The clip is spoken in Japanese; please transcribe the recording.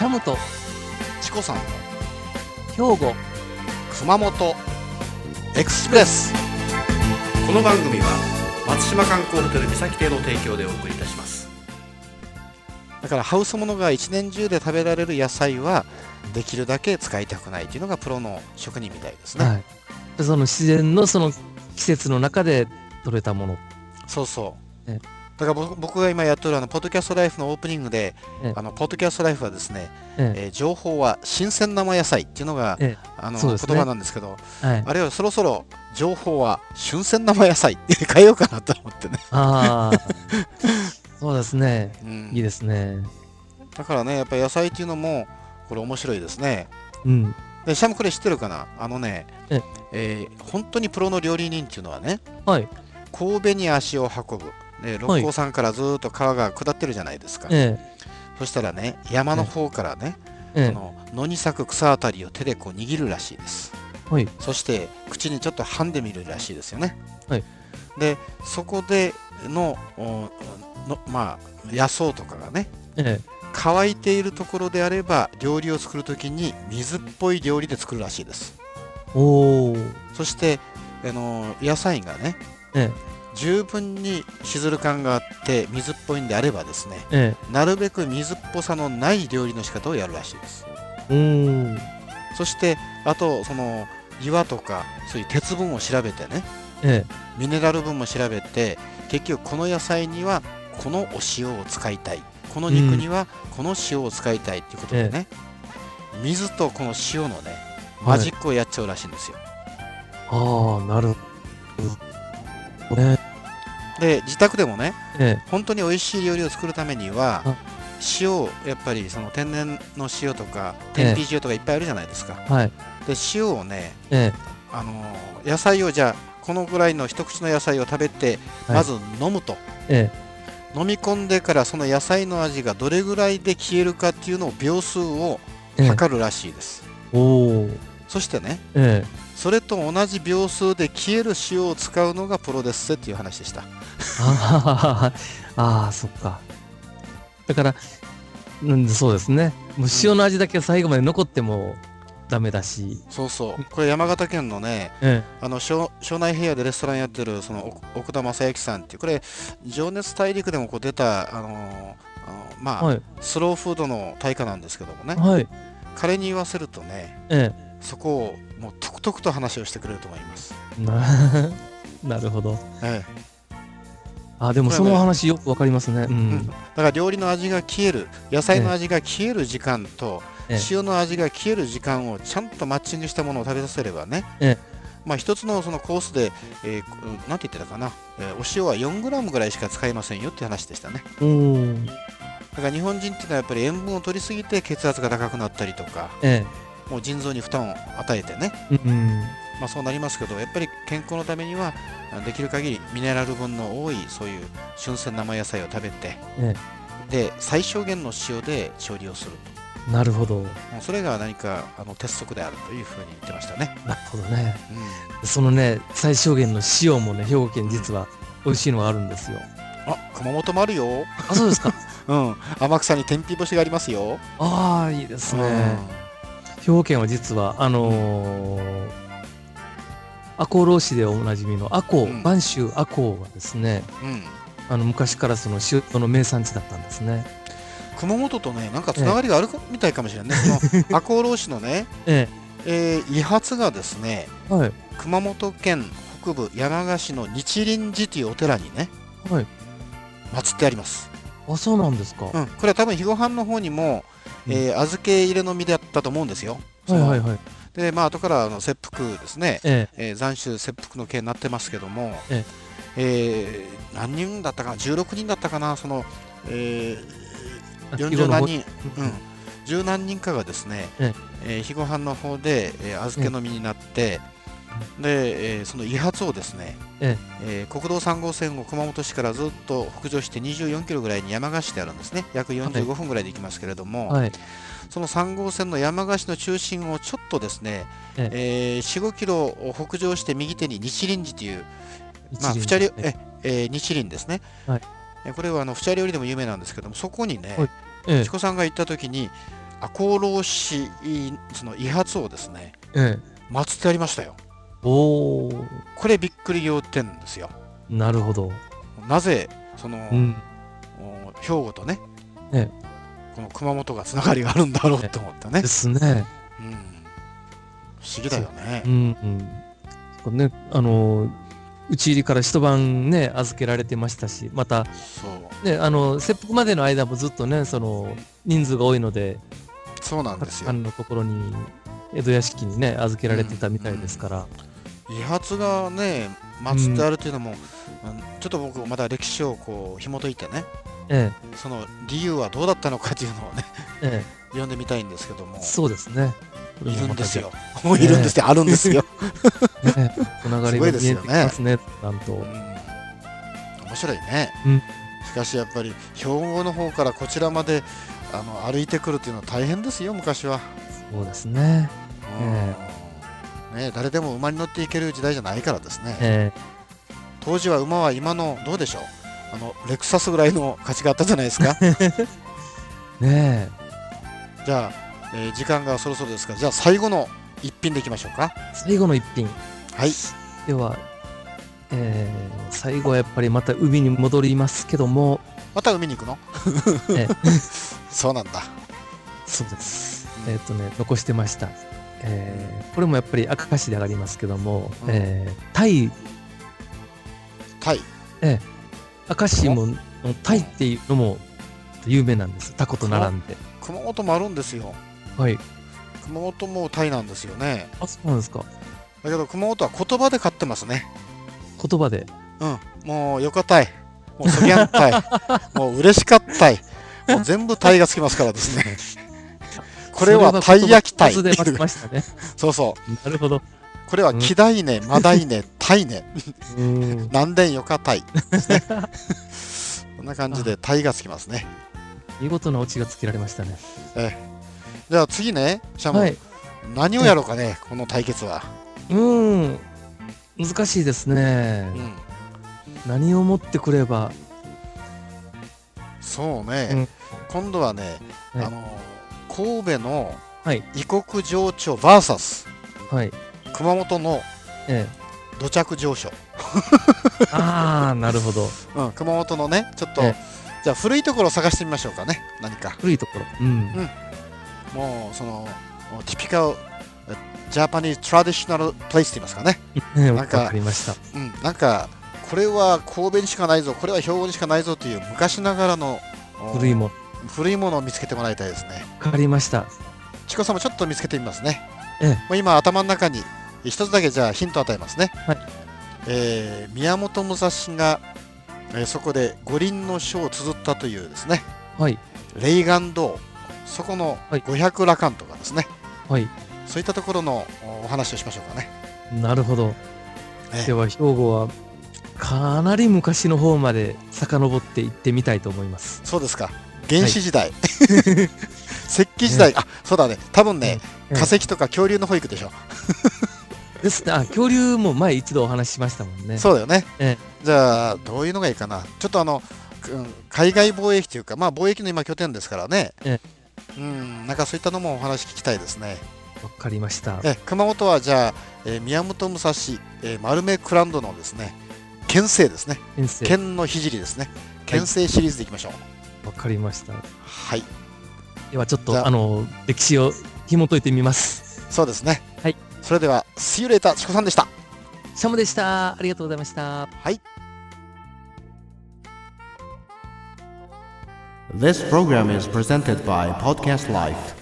シャムとチコさんの兵庫熊本エクスプレス。この番組は松島観光ホテル三崎邸の提供でお送りいたします。だからハウスものが一年中で食べられる野菜はできるだけ使いたくないというのがプロの職人みたいですね、はい。でその自然のその季節の中で採れたもの。そうそう、えだから僕僕が今やってるあのポッドキャストライフのオープニングで、えあのポッドキャストライフはですね、ええ。ー情報は新鮮生野菜っていうのが、えあの言葉なんですけどはい。あれはそろそろ情報は旬鮮生野菜って変えようかなと思ってね、ああそうですね。うん。いいですね。だからねやっぱり野菜っていうのもこれ面白いですね。うん。でシャムこれ知ってるかな？あのねえ。えー本当にプロの料理人っていうのはねはい。神戸に足を運ぶ、ね、六甲山からずーっと川が下ってるじゃないですか、えそしたらね山の方からね、ええ。その野に咲く草あたりを手でこう握るらしいです。はい。そして口にちょっと噛んでみるらしいですよね。はい。でそこでのまあ野草とかがねええ。乾いているところであれば料理を作るときに水っぽい料理で作るらしいです。おおそしてあの野菜がねえ十分にしずる感があって水っぽいんであればですねええ。なるべく水っぽさのない料理の仕方をやるらしいです。えおおそしてあとその岩とかそういう鉄分を調べてねえミネラル分も調べて結局この野菜にはこのお塩を使いたい。この肉にはこの塩を使いたいっていうことでね、水とこの塩のねえマジックをやっちゃうらしいんですよ、ああなるほど。ねで自宅でもねえ本当に美味しい料理を作るためにはあ塩をやっぱりその天然の塩とかええ。天日塩とかいっぱいあるじゃないですか、えはい。で塩をねえあのー野菜をじゃあこのぐらいの一口の野菜を食べてはい。まず飲むと、ええ。飲み込んでからその野菜の味がどれぐらいで消えるかっていうのを秒数をええ。測るらしいです、そしてねええそれと同じ秒数で消える塩を使うのがプロですぜっていう話でした。ああそっか。だからうんそうですね。塩の味だけ最後まで残ってもダメだし、そうそう。これ山形県のねえあの庄庄内平野でレストランやってるその奥奥田正幸さんっていうこれ「情熱大陸」でもこう出たあのーまあ、えはい。スローフードの大家なんですけどもね。はい。彼に言わせるとねえそこをもうとくとくと話をしてくれると思います、え ななるほど。えあでもその話よくわかりますね。うえん、だから料理の味が消える野菜の味が消える時間とええ。塩の味が消える時間をちゃんとマッチングしたものを食べさせればね、えまあ一つのそのコースで、えーなんて言ってたかな、えーお塩は 4g ぐらいしか使いませんよって話でしたね。だから日本人っていうのはやっぱり塩分を取りすぎて血圧が高くなったりとか。えもう腎臓に負担を与えてね、えうん。まあ、そうなりますけどやっぱり健康のためにはあできる限りミネラル分の多いそういう新鮮生野菜を食べてえで最小限の塩で調理をするえなるほど。それが何かあの鉄則であるというふうに言ってましたね、なるほどね。うん、そのね最小限の塩もね兵庫県実は美味しいのがあるんですよ。あ熊本もあるよ、あそうですか。うん、天草に天日干しがありますよ、ああいいですね、兵庫県は実はあのー赤穂浪士でおなじみの赤穂、うん。播州赤穂がですねうん。うん、あの昔からその塩の名産地だったんですね。熊本とねなんかつながりがあるみたいかもしれないね、その赤穂浪士のね、ええ。ー、遺髪がですねえはい。熊本県北部山鹿市の日輪寺というお寺にねはい。祀ってあります、あそうなんですか、うん、これは多分肥後藩の方にも、えー預け入れの身だったと思うんですよ。はいはいはい。でまあ後からあの切腹ですね、ええ。ー斬首切腹の刑になってますけども、ええ。ー何人だったかな？16人だったかな？その、ええー、40何人、ううん。ん、十何人かがですね、え。えー肥後藩の方で、えー預けの身になって、で、えーその遺髪をですね、ええ。ー国道3号線を熊本市からずっと北上して24キロぐらいに山鹿市であるんですね。約45分ぐらいで行きますけれども、はい。その3号線の山鹿市の中心をちょっとですね、えー、45キロ北上して右手に日輪寺という、まあ、一輪不茶料ええ。えー日輪ですね、はい。えこれはあの不茶料理でも有名なんですけどもそこにね、はい。ええ。チコさんが行った時に赤老市その遺髪をですねえ祀ってありましたよ。え。おお。これびっくり仰天ですよなるほど。なぜその、うん。お兵庫とね、えこの熊本がつながりがあるんだろうと思ったねで、すね。うん、不思議だよねうんうん。ね、あの、打ち入りから一晩ね、預けられてましたし、また、ね、あの、切腹までの間もずっとね、その、人数が多いので、そうなんですよ官のところに、江戸屋敷にね、預けられてたみたいですから。遺髪がね祀ってあるというのも、うんちょっと僕まだ歴史をこう紐解いてねえその理由はどうだったのかというのをねえ、え読んでみたいんですけどもえ、そうですね。いるんですよ。もういるんですよ、あるんですよ。ね、つながりが見えてきますね、なんと。うん面白いね。うんしかしやっぱり兵庫の方からこちらまであの歩いてくるっていうのは大変ですよ、昔は。そうですね。うんね、誰でも馬に乗っていける時代じゃないからですね。え当時は馬は今のどうでしょう？あのレクサスぐらいの価値があったじゃないですか。えねじゃあ、えー時間がそろそろですから、じゃあ最後の一品でいきましょうか。え、最後の一品。はい。では、えー最後はやっぱりまた海に戻りますけども、また海に行くの？ええ そうなんだ。そうです。えっ、とね、残してました。えーこれもやっぱり明石で上がりますけども、うんえータイ、タイ。明石もタイっていうのも有名なんです。タコと並んで。熊本もあるんですよ。はい。熊本もタイなんですよね。あ、そうなんですか。だけど熊本は言葉で買ってますね。言葉で。うん。もうよかったい。もうそぎゃんたい。もう嬉しかったい。もう全部タイがつきますからですね。これはたい焼きたい。そね。そうそう。なるほど。これはキダイネ、マダイネ、タイネ、うん。南電よかたい。こんな感じでタイがつきますね。見事なオチがつけられましたね。じゃあ次ね、シャム、はい。何をやろうかね、この対決は。うん。難しいですねう。ん。何を持ってくれば。そうね、うん今度はね、はいあの神戸のはい異国情緒 VS はい。熊本のえ土着情緒、え。ああ、なるほど。うん、熊本のねちょっと、えじゃあ古いところを探してみましょうかね何か古いところ。うん。もうそのティピカルジャパニーズトラディショナルプレイスって言いますかね、ね なんかわかりました。うん、なんかこれは神戸にしかないぞこれは兵庫にしかないぞという昔ながらのお古いもの。古いものを見つけてもらいたいですねわかりました。チコさんもちょっと見つけてみますね。ええもう今頭の中に一つだけじゃあヒントを与えますね。はいえー宮本武蔵が、えーそこで五輪の書を綴ったというですね、はい。レイガン堂、そこのはい五百羅漢とかですね、はい。そういったところのおお話をしましょうかね。なるほど。ええでは、兵庫は、かなり昔の方まで遡って行ってみたいと思います。そうですか。原始時代、石器時代、あそうだね、多分ね、ええ化石とか恐竜の保育でしょ。ですね。あ、恐竜も前一度お話ししましたもんね。そうだよね。えじゃあ、どういうのがいいかな。ちょっとあの、うん海外貿易というか、まあ、貿易の今拠点ですからね。えうん、なんかそういったのもお話聞きたいですね。わかりました。え熊本はじゃあ、えー宮本武蔵、えー丸目クランドのですね、県政ですね。県の聖ですね。県政シリーズでいきましょう。わかりました。はい、では、ちょっと、ああの、歴史を紐解いてみます。そうですね。はい。それでは、See you later、チコさんでした。シャムでした。ありがとうございました。はい。This program is presented by Podcast Life.